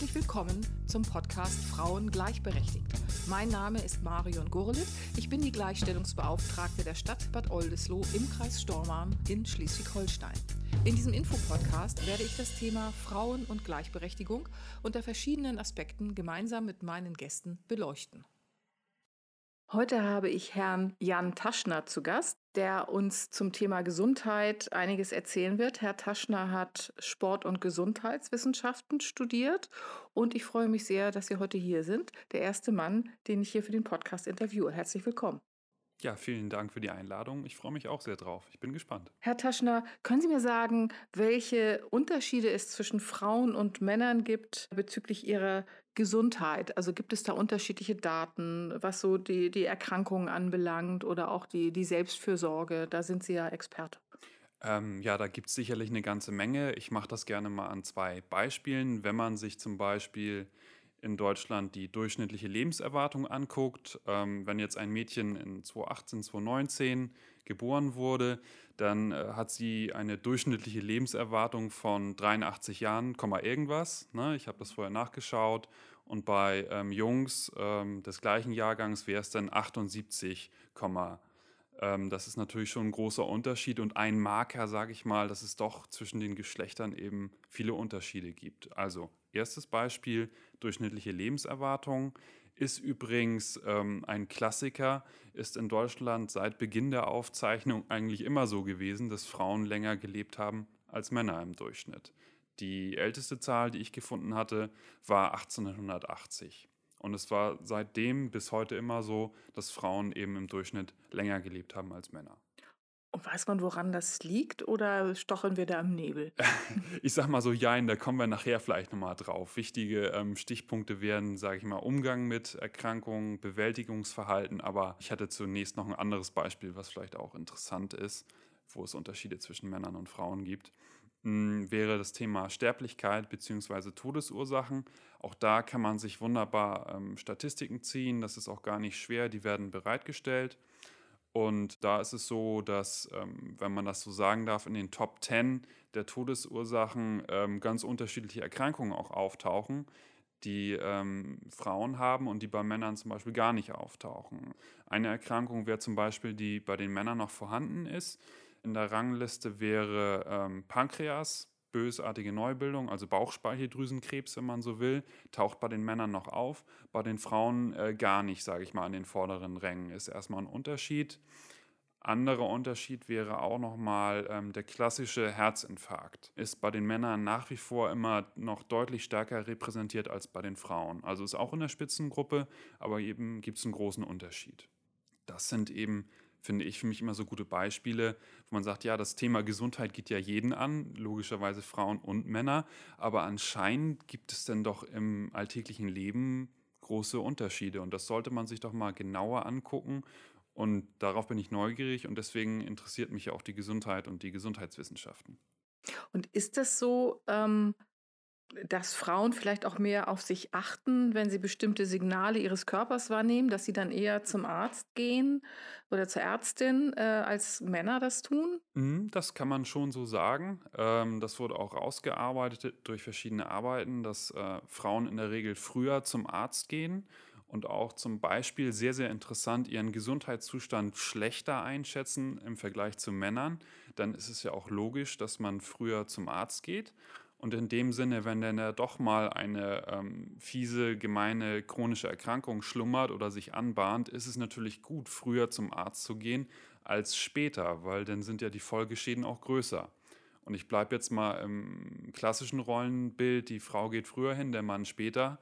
Herzlich willkommen zum Podcast Frauen gleichberechtigt. Mein Name ist Marion Gurlitt. Ich bin die Gleichstellungsbeauftragte der Stadt Bad Oldesloe im Kreis Stormarn in Schleswig-Holstein. In diesem Infopodcast werde ich das Thema Frauen und Gleichberechtigung unter verschiedenen Aspekten gemeinsam mit meinen Gästen beleuchten. Heute habe ich Herrn Jan Taschner zu Gast, der uns zum Thema Gesundheit einiges erzählen wird. Herr Taschner hat Sport- und Gesundheitswissenschaften studiert und ich freue mich sehr, dass Sie heute hier sind. Der erste Mann, den ich hier für den Podcast interviewe. Herzlich willkommen. Ja, vielen Dank für die Einladung. Ich freue mich auch sehr drauf. Ich bin gespannt. Herr Taschner, können Sie mir sagen, welche Unterschiede es zwischen Frauen und Männern gibt bezüglich ihrer Gesundheit? Also gibt es da unterschiedliche Daten, was so die, die Erkrankungen anbelangt oder auch die, die Selbstfürsorge? Da sind Sie ja Experte. Ähm, ja, da gibt es sicherlich eine ganze Menge. Ich mache das gerne mal an zwei Beispielen. Wenn man sich zum Beispiel in Deutschland die durchschnittliche Lebenserwartung anguckt, ähm, wenn jetzt ein Mädchen in 2018, 2019 geboren wurde, dann äh, hat sie eine durchschnittliche Lebenserwartung von 83 Jahren, irgendwas. Ne? Ich habe das vorher nachgeschaut. Und bei ähm, Jungs ähm, des gleichen Jahrgangs wäre es dann 78, ähm, das ist natürlich schon ein großer Unterschied und ein Marker, sage ich mal, dass es doch zwischen den Geschlechtern eben viele Unterschiede gibt. Also erstes Beispiel, durchschnittliche Lebenserwartung ist übrigens ähm, ein Klassiker, ist in Deutschland seit Beginn der Aufzeichnung eigentlich immer so gewesen, dass Frauen länger gelebt haben als Männer im Durchschnitt. Die älteste Zahl, die ich gefunden hatte, war 1880. Und es war seitdem bis heute immer so, dass Frauen eben im Durchschnitt länger gelebt haben als Männer. Und weiß man, woran das liegt oder stocheln wir da im Nebel? ich sag mal so, jein, da kommen wir nachher vielleicht nochmal drauf. Wichtige ähm, Stichpunkte wären, sage ich mal, Umgang mit Erkrankungen, Bewältigungsverhalten, aber ich hatte zunächst noch ein anderes Beispiel, was vielleicht auch interessant ist, wo es Unterschiede zwischen Männern und Frauen gibt. Hm, wäre das Thema Sterblichkeit bzw. Todesursachen. Auch da kann man sich wunderbar ähm, Statistiken ziehen. Das ist auch gar nicht schwer. Die werden bereitgestellt. Und da ist es so, dass, ähm, wenn man das so sagen darf, in den Top 10 der Todesursachen ähm, ganz unterschiedliche Erkrankungen auch auftauchen, die ähm, Frauen haben und die bei Männern zum Beispiel gar nicht auftauchen. Eine Erkrankung wäre zum Beispiel, die bei den Männern noch vorhanden ist in der Rangliste wäre ähm, Pankreas, bösartige Neubildung, also Bauchspeicheldrüsenkrebs, wenn man so will, taucht bei den Männern noch auf, bei den Frauen äh, gar nicht, sage ich mal, an den vorderen Rängen. Ist erstmal ein Unterschied. Anderer Unterschied wäre auch nochmal ähm, der klassische Herzinfarkt. Ist bei den Männern nach wie vor immer noch deutlich stärker repräsentiert als bei den Frauen. Also ist auch in der Spitzengruppe, aber eben gibt es einen großen Unterschied. Das sind eben finde ich für mich immer so gute Beispiele, wo man sagt, ja, das Thema Gesundheit geht ja jeden an, logischerweise Frauen und Männer, aber anscheinend gibt es denn doch im alltäglichen Leben große Unterschiede. Und das sollte man sich doch mal genauer angucken. Und darauf bin ich neugierig. Und deswegen interessiert mich auch die Gesundheit und die Gesundheitswissenschaften. Und ist das so, ähm, dass Frauen vielleicht auch mehr auf sich achten, wenn sie bestimmte Signale ihres Körpers wahrnehmen, dass sie dann eher zum Arzt gehen oder zur Ärztin, äh, als Männer das tun? Mhm, das kann man schon so sagen. Ähm, das wurde auch ausgearbeitet durch verschiedene Arbeiten, dass äh, Frauen in der Regel früher zum Arzt gehen und auch zum Beispiel sehr, sehr interessant ihren Gesundheitszustand schlechter einschätzen im Vergleich zu Männern. Dann ist es ja auch logisch, dass man früher zum Arzt geht. Und in dem Sinne, wenn dann ja doch mal eine ähm, fiese, gemeine chronische Erkrankung schlummert oder sich anbahnt, ist es natürlich gut, früher zum Arzt zu gehen als später, weil dann sind ja die Folgeschäden auch größer. Und ich bleibe jetzt mal im klassischen Rollenbild, die Frau geht früher hin, der Mann später.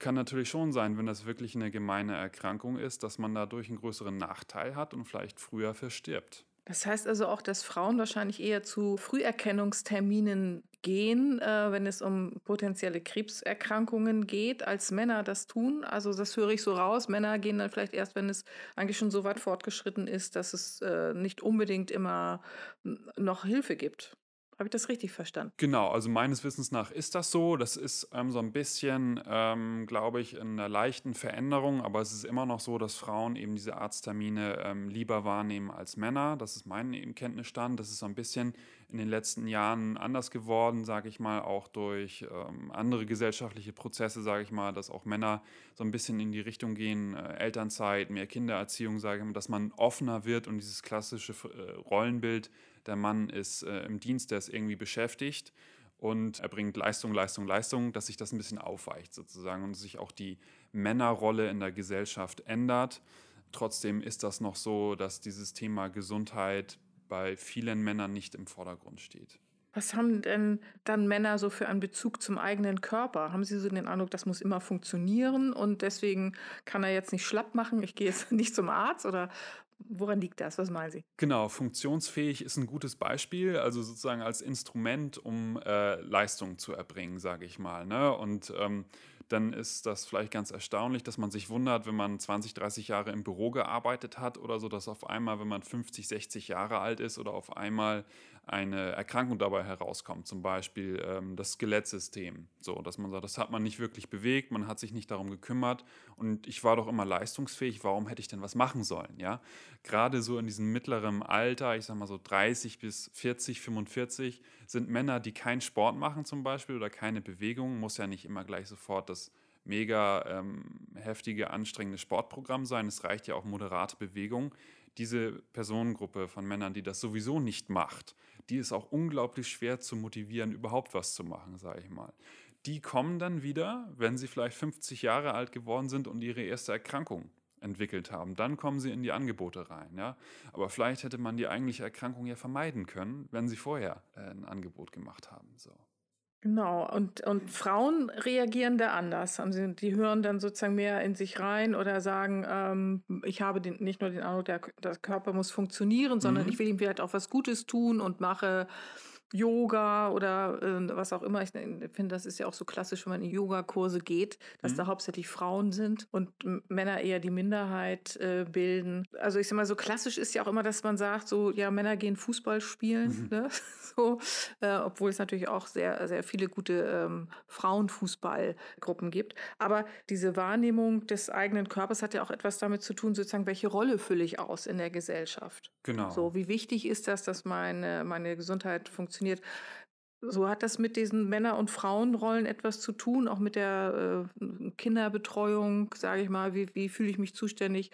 Kann natürlich schon sein, wenn das wirklich eine gemeine Erkrankung ist, dass man dadurch einen größeren Nachteil hat und vielleicht früher verstirbt. Das heißt also auch, dass Frauen wahrscheinlich eher zu Früherkennungsterminen gehen, äh, wenn es um potenzielle Krebserkrankungen geht, als Männer das tun. Also das höre ich so raus. Männer gehen dann vielleicht erst, wenn es eigentlich schon so weit fortgeschritten ist, dass es äh, nicht unbedingt immer noch Hilfe gibt. Habe ich das richtig verstanden? Genau, also meines Wissens nach ist das so. Das ist ähm, so ein bisschen, ähm, glaube ich, in einer leichten Veränderung, aber es ist immer noch so, dass Frauen eben diese Arzttermine ähm, lieber wahrnehmen als Männer. Das ist mein Kenntnisstand. Das ist so ein bisschen in den letzten Jahren anders geworden, sage ich mal, auch durch ähm, andere gesellschaftliche Prozesse, sage ich mal, dass auch Männer so ein bisschen in die Richtung gehen, äh, Elternzeit, mehr Kindererziehung, sage ich mal, dass man offener wird und dieses klassische äh, Rollenbild, der Mann ist äh, im Dienst, der ist irgendwie beschäftigt und er bringt Leistung, Leistung, Leistung, dass sich das ein bisschen aufweicht sozusagen und sich auch die Männerrolle in der Gesellschaft ändert. Trotzdem ist das noch so, dass dieses Thema Gesundheit bei vielen Männern nicht im Vordergrund steht. Was haben denn dann Männer so für einen Bezug zum eigenen Körper? Haben Sie so den Eindruck, das muss immer funktionieren und deswegen kann er jetzt nicht schlapp machen, ich gehe jetzt nicht zum Arzt oder Woran liegt das? Was meinen Sie? Genau, funktionsfähig ist ein gutes Beispiel, also sozusagen als Instrument, um äh, Leistung zu erbringen, sage ich mal. Ne? Und ähm, dann ist das vielleicht ganz erstaunlich, dass man sich wundert, wenn man 20, 30 Jahre im Büro gearbeitet hat oder so, dass auf einmal, wenn man 50, 60 Jahre alt ist oder auf einmal eine Erkrankung dabei herauskommt, zum Beispiel ähm, das Skelettsystem. So, dass man sagt, das hat man nicht wirklich bewegt, man hat sich nicht darum gekümmert und ich war doch immer leistungsfähig, warum hätte ich denn was machen sollen? Ja, gerade so in diesem mittleren Alter, ich sag mal so 30 bis 40, 45, sind Männer, die keinen Sport machen zum Beispiel oder keine Bewegung, muss ja nicht immer gleich sofort das mega ähm, heftige, anstrengende Sportprogramm sein. Es reicht ja auch moderate Bewegung. Diese Personengruppe von Männern, die das sowieso nicht macht, die ist auch unglaublich schwer zu motivieren, überhaupt was zu machen, sage ich mal. Die kommen dann wieder, wenn sie vielleicht 50 Jahre alt geworden sind und ihre erste Erkrankung entwickelt haben. Dann kommen sie in die Angebote rein. Ja? Aber vielleicht hätte man die eigentliche Erkrankung ja vermeiden können, wenn sie vorher äh, ein Angebot gemacht haben. So. Genau, und, und Frauen reagieren da anders. Also die hören dann sozusagen mehr in sich rein oder sagen, ähm, ich habe den, nicht nur den Eindruck, der, der Körper muss funktionieren, sondern mhm. ich will ihm vielleicht auch was Gutes tun und mache Yoga oder äh, was auch immer. Ich finde, das ist ja auch so klassisch, wenn man in Yogakurse geht, dass mhm. da hauptsächlich Frauen sind und Männer eher die Minderheit äh, bilden. Also ich sag mal, so klassisch ist ja auch immer, dass man sagt, so, ja, Männer gehen Fußball spielen, mhm. ne? so, äh, obwohl es natürlich auch sehr, sehr viele gute ähm, Frauenfußballgruppen gibt. Aber diese Wahrnehmung des eigenen Körpers hat ja auch etwas damit zu tun, sozusagen, welche Rolle fülle ich aus in der Gesellschaft. Genau. So, wie wichtig ist das, dass meine, meine Gesundheit funktioniert? Funktioniert. So hat das mit diesen Männer- und Frauenrollen etwas zu tun, auch mit der äh, Kinderbetreuung, sage ich mal, wie, wie fühle ich mich zuständig?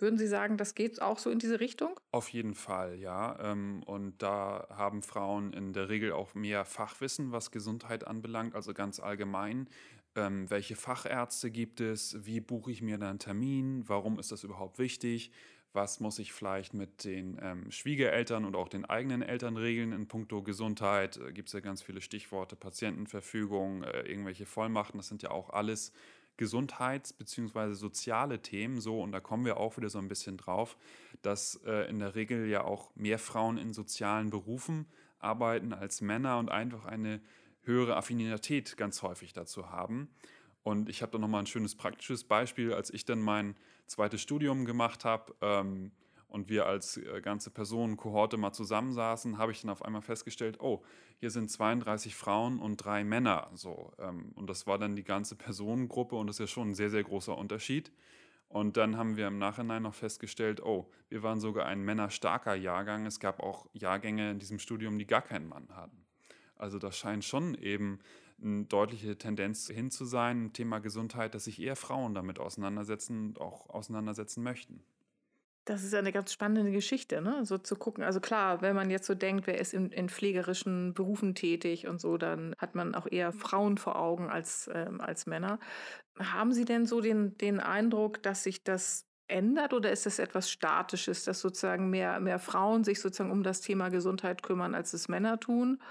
Würden Sie sagen, das geht auch so in diese Richtung? Auf jeden Fall, ja. Ähm, und da haben Frauen in der Regel auch mehr Fachwissen, was Gesundheit anbelangt, also ganz allgemein. Ähm, welche Fachärzte gibt es? Wie buche ich mir einen Termin? Warum ist das überhaupt wichtig? Was muss ich vielleicht mit den ähm, Schwiegereltern und auch den eigenen Eltern regeln in puncto Gesundheit. Äh, Gibt es ja ganz viele Stichworte, Patientenverfügung, äh, irgendwelche Vollmachten, das sind ja auch alles Gesundheits- bzw. soziale Themen so und da kommen wir auch wieder so ein bisschen drauf, dass äh, in der Regel ja auch mehr Frauen in sozialen Berufen arbeiten als Männer und einfach eine höhere Affinität ganz häufig dazu haben. Und ich habe da nochmal ein schönes praktisches Beispiel, als ich dann mein zweites Studium gemacht habe ähm, und wir als äh, ganze Personen, Kohorte mal zusammensaßen, habe ich dann auf einmal festgestellt, oh, hier sind 32 Frauen und drei Männer. So, ähm, und das war dann die ganze Personengruppe und das ist ja schon ein sehr, sehr großer Unterschied. Und dann haben wir im Nachhinein noch festgestellt, oh, wir waren sogar ein männerstarker Jahrgang. Es gab auch Jahrgänge in diesem Studium, die gar keinen Mann hatten. Also das scheint schon eben eine deutliche Tendenz hin zu sein, Thema Gesundheit, dass sich eher Frauen damit auseinandersetzen und auch auseinandersetzen möchten. Das ist ja eine ganz spannende Geschichte, ne? So zu gucken. Also klar, wenn man jetzt so denkt, wer ist in, in pflegerischen Berufen tätig und so, dann hat man auch eher Frauen vor Augen als, ähm, als Männer. Haben Sie denn so den, den Eindruck, dass sich das ändert oder ist das etwas Statisches, dass sozusagen mehr, mehr Frauen sich sozusagen um das Thema Gesundheit kümmern, als es Männer tun?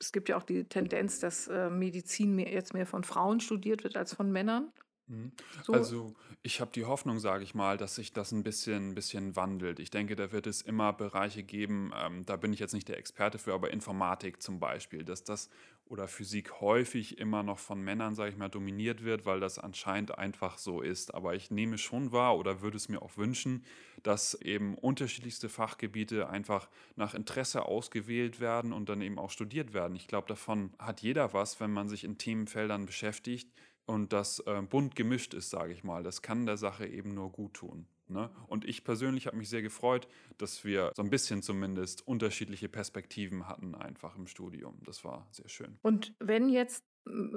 Es gibt ja auch die Tendenz, dass äh, Medizin mehr, jetzt mehr von Frauen studiert wird als von Männern. Mhm. So. Also ich habe die Hoffnung, sage ich mal, dass sich das ein bisschen, bisschen wandelt. Ich denke, da wird es immer Bereiche geben, ähm, da bin ich jetzt nicht der Experte für, aber Informatik zum Beispiel, dass das oder Physik häufig immer noch von Männern, sage ich mal, dominiert wird, weil das anscheinend einfach so ist. Aber ich nehme schon wahr oder würde es mir auch wünschen, dass eben unterschiedlichste Fachgebiete einfach nach Interesse ausgewählt werden und dann eben auch studiert werden. Ich glaube, davon hat jeder was, wenn man sich in Themenfeldern beschäftigt und das äh, bunt gemischt ist, sage ich mal. Das kann der Sache eben nur gut tun. Ne? Und ich persönlich habe mich sehr gefreut, dass wir so ein bisschen zumindest unterschiedliche Perspektiven hatten einfach im Studium. Das war sehr schön. Und wenn jetzt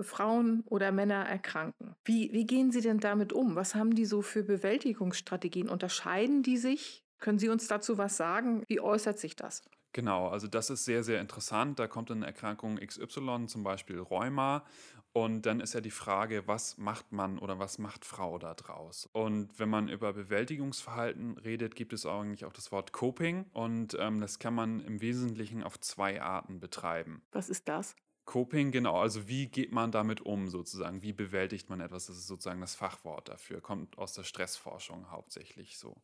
Frauen oder Männer erkranken, wie, wie gehen Sie denn damit um? Was haben die so für Bewältigungsstrategien? Unterscheiden die sich? Können Sie uns dazu was sagen? Wie äußert sich das? Genau, also das ist sehr, sehr interessant. Da kommt eine Erkrankung XY, zum Beispiel Rheuma. Und dann ist ja die Frage, was macht Mann oder was macht Frau da draus? Und wenn man über Bewältigungsverhalten redet, gibt es eigentlich auch das Wort Coping. Und ähm, das kann man im Wesentlichen auf zwei Arten betreiben. Was ist das? Coping, genau, also wie geht man damit um sozusagen? Wie bewältigt man etwas? Das ist sozusagen das Fachwort dafür, kommt aus der Stressforschung hauptsächlich so.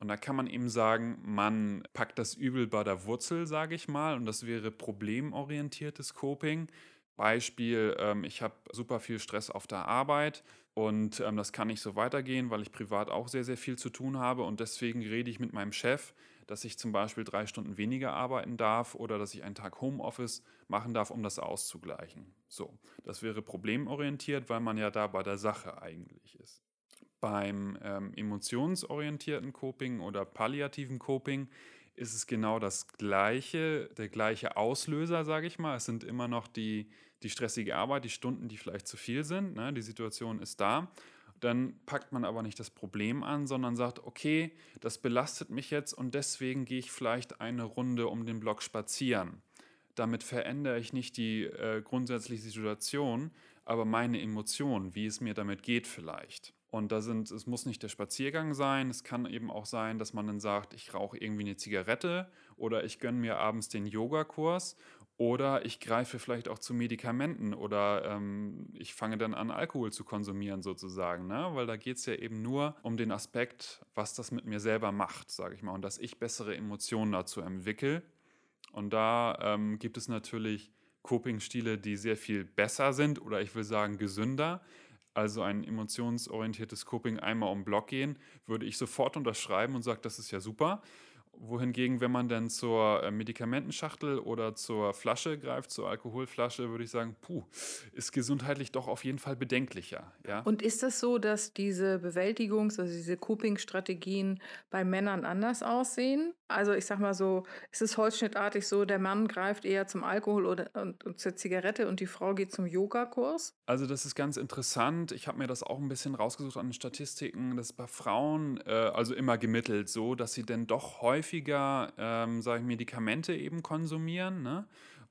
Und da kann man eben sagen, man packt das Übel bei der Wurzel, sage ich mal, und das wäre problemorientiertes Coping. Beispiel, ähm, ich habe super viel Stress auf der Arbeit und ähm, das kann nicht so weitergehen, weil ich privat auch sehr, sehr viel zu tun habe und deswegen rede ich mit meinem Chef, dass ich zum Beispiel drei Stunden weniger arbeiten darf oder dass ich einen Tag Homeoffice machen darf, um das auszugleichen. So, das wäre problemorientiert, weil man ja da bei der Sache eigentlich ist. Beim ähm, emotionsorientierten Coping oder palliativen Coping ist es genau das gleiche, der gleiche Auslöser, sage ich mal. Es sind immer noch die, die stressige Arbeit, die Stunden, die vielleicht zu viel sind. Ne? Die Situation ist da. Dann packt man aber nicht das Problem an, sondern sagt, okay, das belastet mich jetzt und deswegen gehe ich vielleicht eine Runde um den Block spazieren. Damit verändere ich nicht die äh, grundsätzliche Situation, aber meine Emotionen, wie es mir damit geht vielleicht. Und da sind, es muss nicht der Spaziergang sein, es kann eben auch sein, dass man dann sagt, ich rauche irgendwie eine Zigarette oder ich gönne mir abends den Yogakurs oder ich greife vielleicht auch zu Medikamenten oder ähm, ich fange dann an, Alkohol zu konsumieren sozusagen, ne? weil da geht es ja eben nur um den Aspekt, was das mit mir selber macht, sage ich mal, und dass ich bessere Emotionen dazu entwickle. Und da ähm, gibt es natürlich Coping-Stile, die sehr viel besser sind oder ich will sagen gesünder. Also ein emotionsorientiertes Coping einmal um Block gehen, würde ich sofort unterschreiben und sage, das ist ja super wohingegen, wenn man dann zur äh, Medikamentenschachtel oder zur Flasche greift, zur Alkoholflasche, würde ich sagen, puh, ist gesundheitlich doch auf jeden Fall bedenklicher. Ja? Und ist das so, dass diese Bewältigungs-, also diese Coping-Strategien bei Männern anders aussehen? Also ich sag mal so, ist es holzschnittartig so, der Mann greift eher zum Alkohol oder, und, und zur Zigarette und die Frau geht zum Yogakurs? Also das ist ganz interessant. Ich habe mir das auch ein bisschen rausgesucht an den Statistiken. Das ist bei Frauen äh, also immer gemittelt so, dass sie denn doch häufig häufiger, ähm, sage ich, Medikamente eben konsumieren. Ne?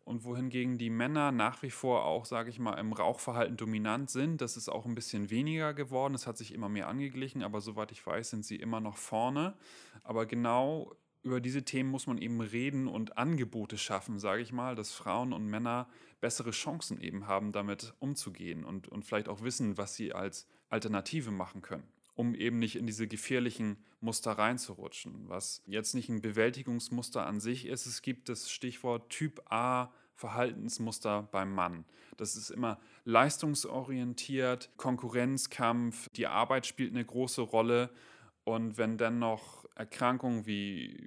Und wohingegen die Männer nach wie vor auch, sage ich mal, im Rauchverhalten dominant sind. Das ist auch ein bisschen weniger geworden. Es hat sich immer mehr angeglichen, aber soweit ich weiß, sind sie immer noch vorne. Aber genau über diese Themen muss man eben reden und Angebote schaffen, sage ich mal, dass Frauen und Männer bessere Chancen eben haben, damit umzugehen und, und vielleicht auch wissen, was sie als Alternative machen können um eben nicht in diese gefährlichen Muster reinzurutschen. Was jetzt nicht ein Bewältigungsmuster an sich ist, es gibt das Stichwort Typ A Verhaltensmuster beim Mann. Das ist immer leistungsorientiert, Konkurrenzkampf, die Arbeit spielt eine große Rolle. Und wenn dann noch Erkrankungen wie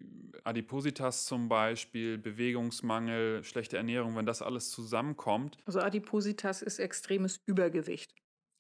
Adipositas zum Beispiel, Bewegungsmangel, schlechte Ernährung, wenn das alles zusammenkommt. Also Adipositas ist extremes Übergewicht.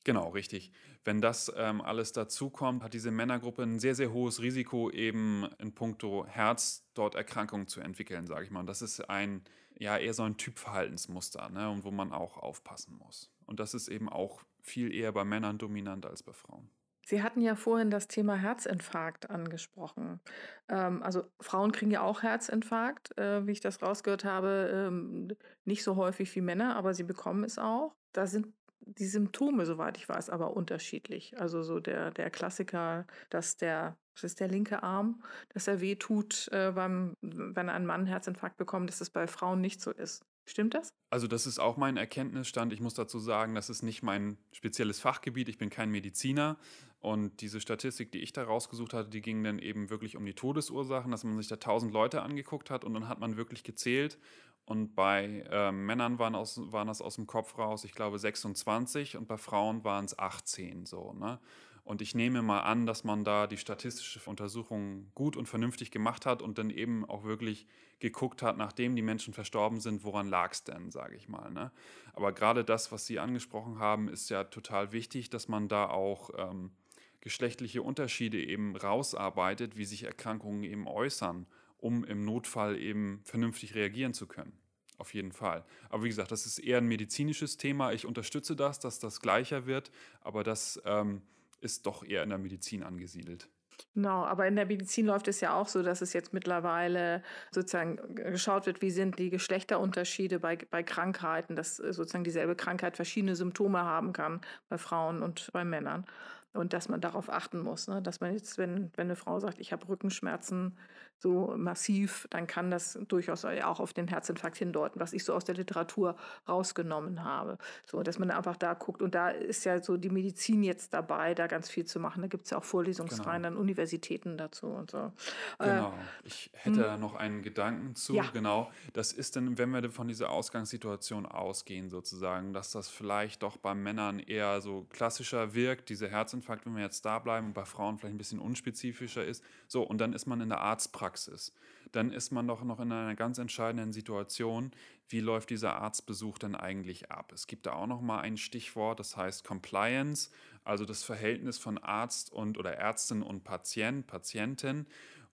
Genau, richtig. Wenn das ähm, alles dazukommt, hat diese Männergruppe ein sehr, sehr hohes Risiko, eben in puncto Herz dort Erkrankungen zu entwickeln, sage ich mal. Und das ist ein, ja, eher so ein Typverhaltensmuster, ne, und wo man auch aufpassen muss. Und das ist eben auch viel eher bei Männern dominant als bei Frauen. Sie hatten ja vorhin das Thema Herzinfarkt angesprochen. Ähm, also Frauen kriegen ja auch Herzinfarkt, äh, wie ich das rausgehört habe, ähm, nicht so häufig wie Männer, aber sie bekommen es auch. Da sind die Symptome, soweit ich weiß, aber unterschiedlich. Also so der, der Klassiker, dass der, das ist der linke Arm, dass er weh tut, äh, beim, wenn ein Mann einen Herzinfarkt bekommt, dass das bei Frauen nicht so ist. Stimmt das? Also das ist auch mein Erkenntnisstand. Ich muss dazu sagen, das ist nicht mein spezielles Fachgebiet. Ich bin kein Mediziner. Und diese Statistik, die ich da rausgesucht hatte, die ging dann eben wirklich um die Todesursachen, dass man sich da tausend Leute angeguckt hat und dann hat man wirklich gezählt und bei äh, Männern waren, aus, waren das aus dem Kopf raus, ich glaube 26 und bei Frauen waren es 18 so. Ne? Und ich nehme mal an, dass man da die statistische Untersuchung gut und vernünftig gemacht hat und dann eben auch wirklich geguckt hat, nachdem die Menschen verstorben sind, woran lag es denn, sage ich mal. Ne? Aber gerade das, was Sie angesprochen haben, ist ja total wichtig, dass man da auch ähm, geschlechtliche Unterschiede eben rausarbeitet, wie sich Erkrankungen eben äußern, um im Notfall eben vernünftig reagieren zu können. Auf jeden Fall. Aber wie gesagt, das ist eher ein medizinisches Thema. Ich unterstütze das, dass das gleicher wird, aber das ähm, ist doch eher in der Medizin angesiedelt. Genau, aber in der Medizin läuft es ja auch so, dass es jetzt mittlerweile sozusagen geschaut wird, wie sind die Geschlechterunterschiede bei, bei Krankheiten, dass sozusagen dieselbe Krankheit verschiedene Symptome haben kann bei Frauen und bei Männern. Und dass man darauf achten muss, ne? dass man jetzt, wenn, wenn eine Frau sagt, ich habe Rückenschmerzen, so massiv, dann kann das durchaus auch auf den Herzinfarkt hindeuten, was ich so aus der Literatur rausgenommen habe. So, dass man einfach da guckt. Und da ist ja so die Medizin jetzt dabei, da ganz viel zu machen. Da gibt es ja auch Vorlesungsreihen genau. an Universitäten dazu und so. Äh, genau. Ich hätte da noch einen Gedanken zu. Ja. Genau. Das ist dann, wenn wir von dieser Ausgangssituation ausgehen, sozusagen, dass das vielleicht doch bei Männern eher so klassischer wirkt, dieser Herzinfarkt, wenn wir jetzt da bleiben und bei Frauen vielleicht ein bisschen unspezifischer ist. So, und dann ist man in der Arztpraxis Praxis, dann ist man doch noch in einer ganz entscheidenden Situation, wie läuft dieser Arztbesuch denn eigentlich ab? Es gibt da auch noch mal ein Stichwort, das heißt Compliance, also das Verhältnis von Arzt und oder Ärztin und Patient, Patientin.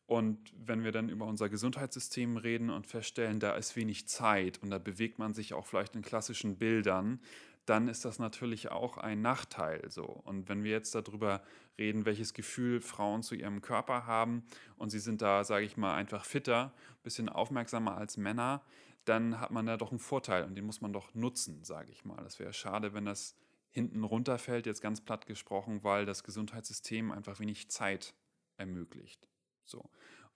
Und wenn wir dann über unser Gesundheitssystem reden und feststellen, da ist wenig Zeit und da bewegt man sich auch vielleicht in klassischen Bildern, dann ist das natürlich auch ein Nachteil so. Und wenn wir jetzt darüber reden, welches Gefühl Frauen zu ihrem Körper haben und sie sind da, sage ich mal, einfach fitter, ein bisschen aufmerksamer als Männer, dann hat man da doch einen Vorteil und den muss man doch nutzen, sage ich mal. Das wäre schade, wenn das hinten runterfällt, jetzt ganz platt gesprochen, weil das Gesundheitssystem einfach wenig Zeit ermöglicht. So.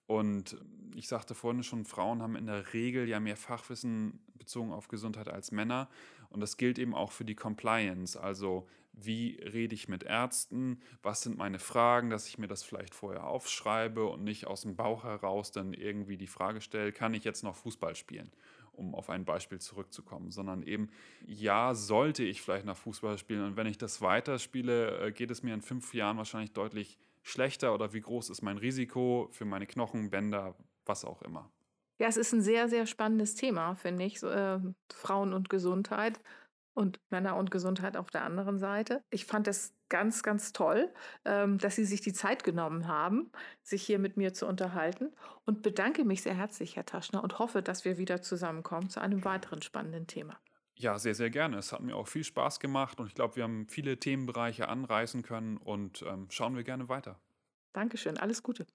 Und ich sagte vorhin schon, Frauen haben in der Regel ja mehr Fachwissen bezogen auf Gesundheit als Männer. Und das gilt eben auch für die Compliance. Also wie rede ich mit Ärzten? Was sind meine Fragen, dass ich mir das vielleicht vorher aufschreibe und nicht aus dem Bauch heraus dann irgendwie die Frage stelle, kann ich jetzt noch Fußball spielen? um auf ein Beispiel zurückzukommen, sondern eben, ja, sollte ich vielleicht nach Fußball spielen und wenn ich das weiterspiele, äh, geht es mir in fünf Jahren wahrscheinlich deutlich schlechter oder wie groß ist mein Risiko für meine Knochen, Bänder, was auch immer. Ja, es ist ein sehr, sehr spannendes Thema, finde ich. So, äh, Frauen und Gesundheit und Männer und Gesundheit auf der anderen Seite. Ich fand es ganz, ganz toll, ähm, dass Sie sich die Zeit genommen haben, sich hier mit mir zu unterhalten und bedanke mich sehr herzlich, Herr Taschner, und hoffe, dass wir wieder zusammenkommen zu einem weiteren spannenden Thema. Ja, sehr, sehr gerne. Es hat mir auch viel Spaß gemacht und ich glaube, wir haben viele Themenbereiche anreißen können und ähm, schauen wir gerne weiter. Dankeschön, alles Gute.